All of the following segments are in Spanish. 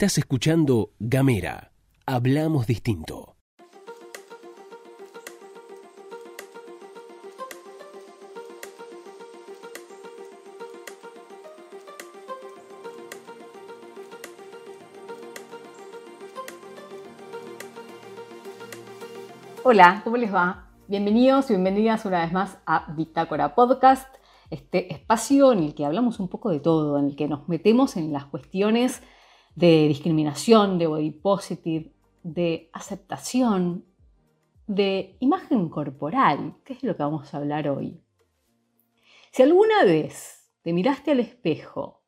Estás escuchando Gamera. Hablamos distinto. Hola, ¿cómo les va? Bienvenidos y bienvenidas una vez más a Bitácora Podcast, este espacio en el que hablamos un poco de todo, en el que nos metemos en las cuestiones de discriminación, de body positive, de aceptación, de imagen corporal, que es lo que vamos a hablar hoy. Si alguna vez te miraste al espejo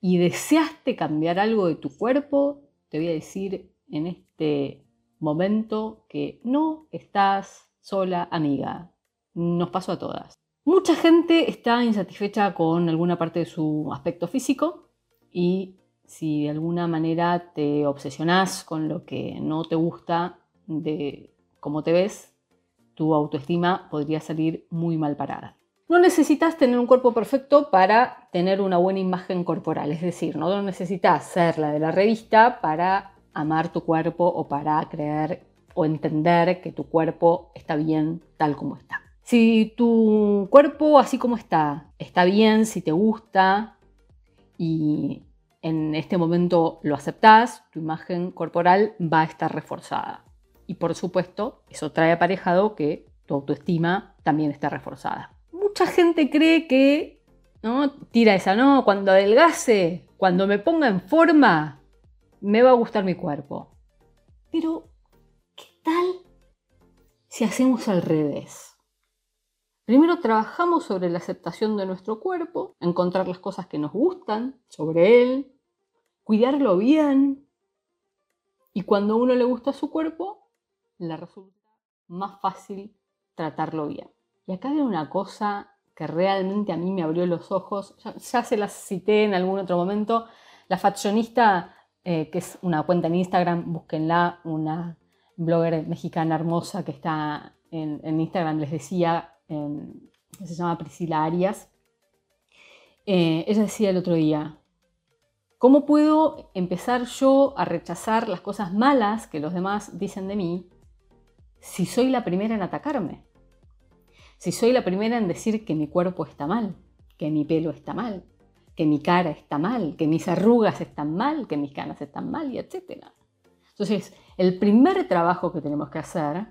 y deseaste cambiar algo de tu cuerpo, te voy a decir en este momento que no estás sola, amiga. Nos pasó a todas. Mucha gente está insatisfecha con alguna parte de su aspecto físico y si de alguna manera te obsesionás con lo que no te gusta de cómo te ves, tu autoestima podría salir muy mal parada. No necesitas tener un cuerpo perfecto para tener una buena imagen corporal, es decir, no necesitas ser la de la revista para amar tu cuerpo o para creer o entender que tu cuerpo está bien tal como está. Si tu cuerpo así como está, está bien, si te gusta y en este momento lo aceptás, tu imagen corporal va a estar reforzada. Y por supuesto, eso trae aparejado que tu autoestima también está reforzada. Mucha gente cree que, ¿no? Tira esa, no, cuando adelgace, cuando me ponga en forma, me va a gustar mi cuerpo. Pero, ¿qué tal si hacemos al revés? Primero trabajamos sobre la aceptación de nuestro cuerpo, encontrar las cosas que nos gustan sobre él, cuidarlo bien. Y cuando a uno le gusta su cuerpo, le resulta más fácil tratarlo bien. Y acá hay una cosa que realmente a mí me abrió los ojos, ya, se las cité en algún otro momento, la fashionista, eh, que es una cuenta en Instagram, búsquenla, una blogger mexicana hermosa que está en Instagram, les decía, se llama Priscila Arias, eh, ella decía el otro día, ¿cómo puedo empezar yo a rechazar las cosas malas que los demás dicen de mí si soy la primera en atacarme? Si soy la primera en decir que mi cuerpo está mal, que mi pelo está mal, que mi cara está mal, que mis arrugas están mal, que mis canas están mal, y etc. Entonces, el primer trabajo que tenemos que hacer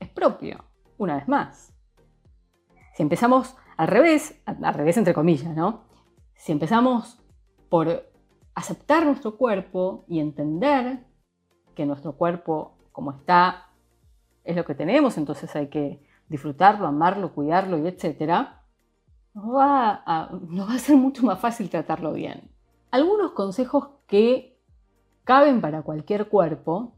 es propio una vez más. Si empezamos al revés, al revés entre comillas, ¿no? Si empezamos por aceptar nuestro cuerpo y entender que nuestro cuerpo como está es lo que tenemos, entonces hay que disfrutarlo, amarlo, cuidarlo y etcétera, nos va, a, nos va a ser mucho más fácil tratarlo bien. Algunos consejos que caben para cualquier cuerpo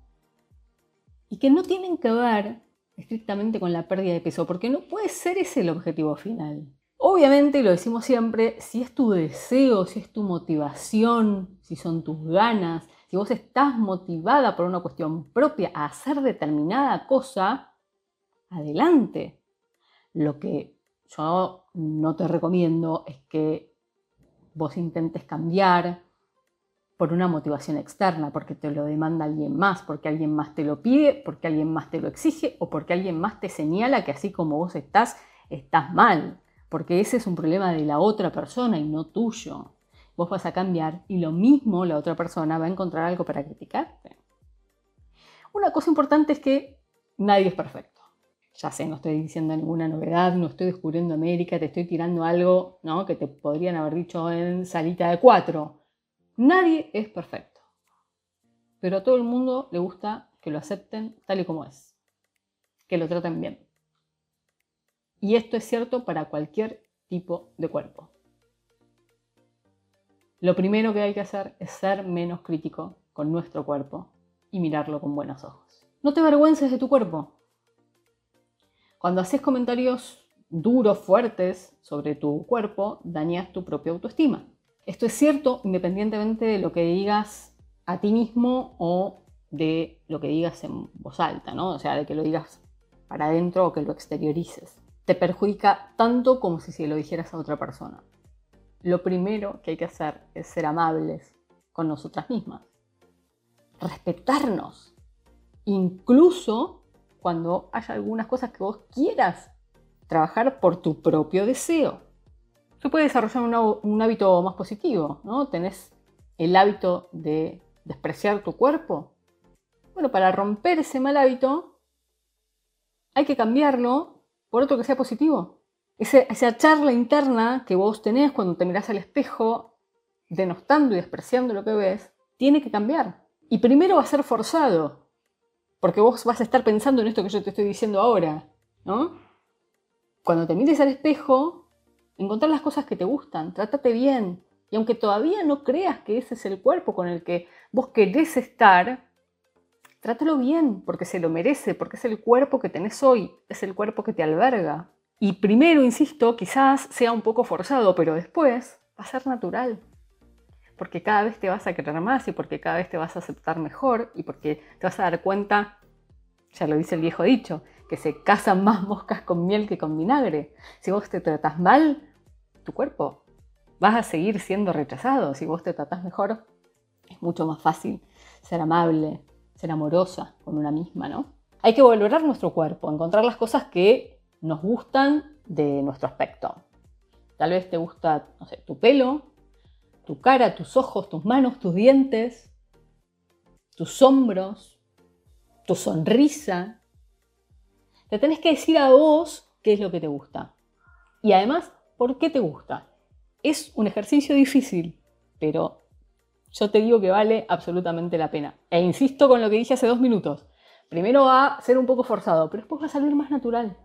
y que no tienen que ver estrictamente con la pérdida de peso, porque no puede ser ese el objetivo final. Obviamente, lo decimos siempre, si es tu deseo, si es tu motivación, si son tus ganas, si vos estás motivada por una cuestión propia a hacer determinada cosa, adelante. Lo que yo no te recomiendo es que vos intentes cambiar, por una motivación externa, porque te lo demanda alguien más, porque alguien más te lo pide, porque alguien más te lo exige o porque alguien más te señala que así como vos estás, estás mal, porque ese es un problema de la otra persona y no tuyo. Vos vas a cambiar y lo mismo la otra persona va a encontrar algo para criticarte. Una cosa importante es que nadie es perfecto. Ya sé, no estoy diciendo ninguna novedad, no estoy descubriendo América, te estoy tirando algo ¿no? que te podrían haber dicho en salita de cuatro Nadie es perfecto, pero a todo el mundo le gusta que lo acepten tal y como es, que lo traten bien. Y esto es cierto para cualquier tipo de cuerpo. Lo primero que hay que hacer es ser menos crítico con nuestro cuerpo y mirarlo con buenos ojos. No te avergüences de tu cuerpo. Cuando haces comentarios duros, fuertes sobre tu cuerpo, dañas tu propia autoestima. Esto es cierto independientemente de lo que digas a ti mismo o de lo que digas en voz alta, ¿no? O sea, de que lo digas para adentro o que lo exteriorices. Te perjudica tanto como si se lo dijeras a otra persona. Lo primero que hay que hacer es ser amables con nosotras mismas. Respetarnos, incluso cuando haya algunas cosas que vos quieras trabajar por tu propio deseo. Se puede desarrollar un, hábito más positivo, ¿no? Tenés el hábito de despreciar tu cuerpo. Bueno, para romper ese mal hábito hay que cambiarlo por otro que sea positivo. esa charla interna que vos tenés cuando te mirás al espejo, denostando y despreciando lo que ves, tiene que cambiar. Y primero va a ser forzado, porque vos vas a estar pensando en esto que yo te estoy diciendo ahora, ¿no? Cuando te mires al espejo, encontrar las cosas que te gustan, trátate bien. Y aunque todavía no creas que ese es el cuerpo con el que vos querés estar, trátalo bien, porque se lo merece, porque es el cuerpo que tenés hoy, es el cuerpo que te alberga. Y primero, insisto, quizás sea un poco forzado, pero después va a ser natural. Porque cada vez te vas a querer más y porque cada vez te vas a aceptar mejor y porque te vas a dar cuenta, ya lo dice el viejo dicho, que se casan más moscas con miel que con vinagre. Si vos te tratas mal, tu cuerpo vas a seguir siendo rechazado. Si vos te tratás mejor, es mucho más fácil ser amable, ser amorosa con una misma, ¿no? Hay que valorar nuestro cuerpo, encontrar las cosas que nos gustan de nuestro aspecto. Tal vez te gusta, no sé, tu pelo, tu cara, tus ojos, tus manos, tus dientes, tus hombros, tu sonrisa, te tenés que decir a vos qué es lo que te gusta. Y además, ¿por qué te gusta? Es un ejercicio difícil, pero yo te digo que vale absolutamente la pena. E insisto con lo que dije hace dos minutos. Primero va a ser un poco forzado, pero después va a salir más natural.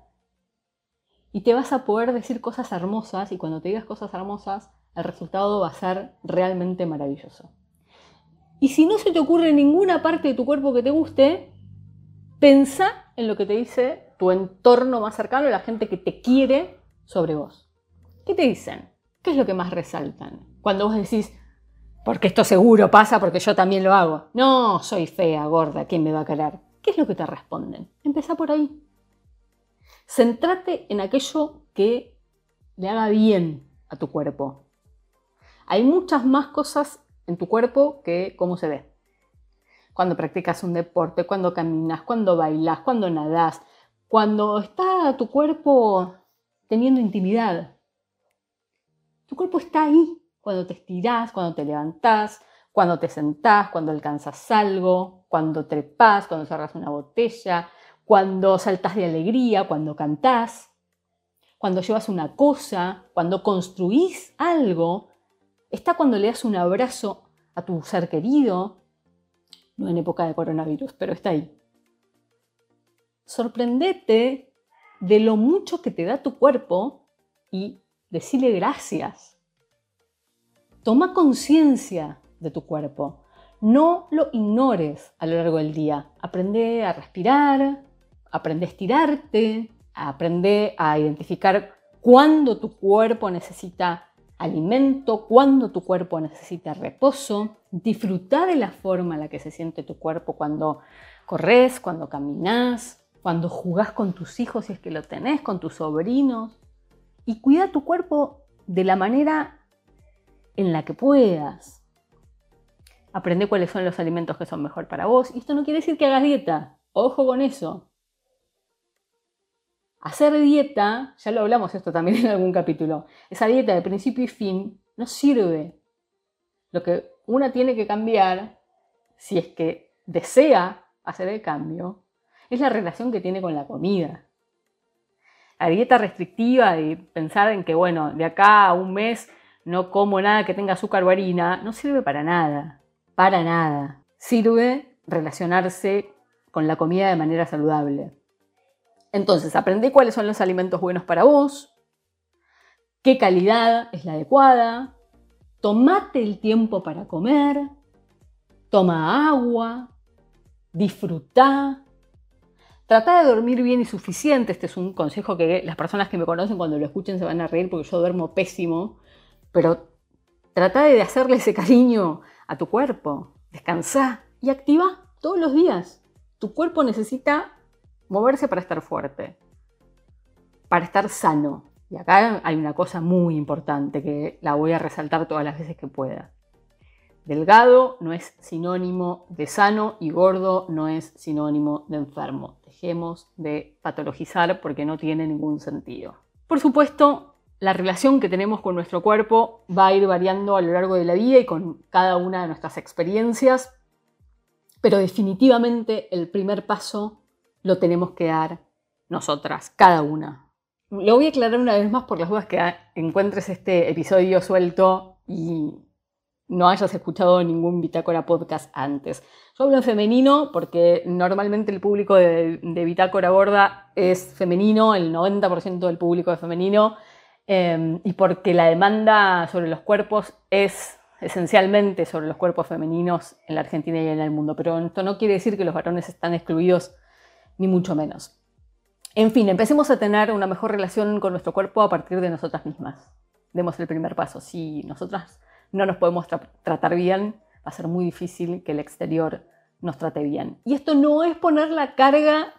Y te vas a poder decir cosas hermosas y cuando te digas cosas hermosas, el resultado va a ser realmente maravilloso. Y si no se te ocurre ninguna parte de tu cuerpo que te guste, Pensa en lo que te dice tu entorno más cercano, la gente que te quiere sobre vos. ¿Qué te dicen? ¿Qué es lo que más resaltan? Cuando vos decís, porque esto seguro pasa porque yo también lo hago. No, soy fea, gorda, ¿quién me va a querer? ¿Qué es lo que te responden? Empezá por ahí. Centrate en aquello que le haga bien a tu cuerpo. Hay muchas más cosas en tu cuerpo que cómo se ve cuando practicas un deporte, cuando caminas, cuando bailas, cuando nadas, cuando está tu cuerpo teniendo intimidad. Tu cuerpo está ahí cuando te estirás, cuando te levantás, cuando te sentás, cuando alcanzas algo, cuando trepas, cuando cerras una botella, cuando saltas de alegría, cuando cantás, cuando llevas una cosa, cuando construís algo. Está cuando le das un abrazo a tu ser querido, no en época de coronavirus, pero está ahí. Sorprendete de lo mucho que te da tu cuerpo y decirle gracias. Toma conciencia de tu cuerpo. No lo ignores a lo largo del día. Aprende a respirar, aprende a estirarte, aprende a identificar cuándo tu cuerpo necesita alimento, cuando tu cuerpo necesita reposo, disfrutar de la forma en la que se siente tu cuerpo cuando corres, cuando caminas, cuando jugás con tus hijos si es que lo tenés, con tus sobrinos, y cuida tu cuerpo de la manera en la que puedas. Aprende cuáles son los alimentos que son mejor para vos. Y esto no quiere decir que hagas dieta. Ojo con eso. Hacer dieta, ya lo hablamos esto también en algún capítulo, esa dieta de principio y fin no sirve. Lo que una tiene que cambiar, si es que desea hacer el cambio, es la relación que tiene con la comida. La dieta restrictiva y pensar en que, bueno, de acá a un mes no como nada que tenga azúcar o harina, no sirve para nada, para nada. Sirve relacionarse con la comida de manera saludable. Entonces, aprende cuáles son los alimentos buenos para vos, qué calidad es la adecuada, tomate el tiempo para comer, toma agua, disfruta, trata de dormir bien y suficiente. Este es un consejo que las personas que me conocen cuando lo escuchen se van a reír porque yo duermo pésimo, pero trata de hacerle ese cariño a tu cuerpo, descansa y activa todos los días. Tu cuerpo necesita moverse para estar fuerte, para estar sano. Y acá hay una cosa muy importante que la voy a resaltar todas las veces que pueda. Delgado no es sinónimo de sano y gordo no es sinónimo de enfermo. Dejemos de patologizar porque no tiene ningún sentido. Por supuesto, la relación que tenemos con nuestro cuerpo va a ir variando a lo largo de la vida y con cada una de nuestras experiencias, pero definitivamente el primer paso lo tenemos que dar nosotras, cada una. Lo voy a aclarar una vez más por las dudas que encuentres este episodio suelto y no hayas escuchado ningún Bitácora podcast antes. Yo hablo en femenino porque normalmente el público de, Bitácora Gorda es femenino, el 90% del público es femenino, em, y porque la demanda sobre los cuerpos es esencialmente sobre los cuerpos femeninos en la Argentina y en el mundo. Pero esto no quiere decir que los varones están excluidos, ni mucho menos. En fin, empecemos a tener una mejor relación con nuestro cuerpo a partir de nosotras mismas. Demos el primer paso. Si nosotras no nos podemos tratar bien, va a ser muy difícil que el exterior nos trate bien. Y esto no es poner la carga,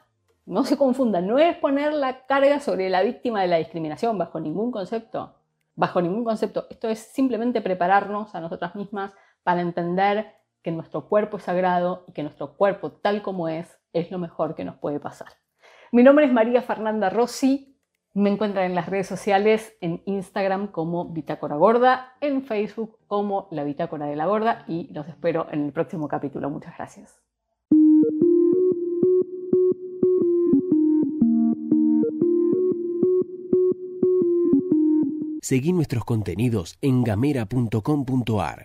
no se confundan, no es poner la carga sobre la víctima de la discriminación bajo ningún concepto. Bajo ningún concepto. Esto es simplemente prepararnos a nosotras mismas para entender que nuestro cuerpo es sagrado y que nuestro cuerpo tal como es es lo mejor que nos puede pasar. Mi nombre es María Fernanda Rossi, me encuentran en las redes sociales, en Instagram como Bitácora Gorda, en Facebook como La Bitácora de la Gorda y los espero en el próximo capítulo. Muchas gracias. Seguí nuestros contenidos en gamera.com.ar.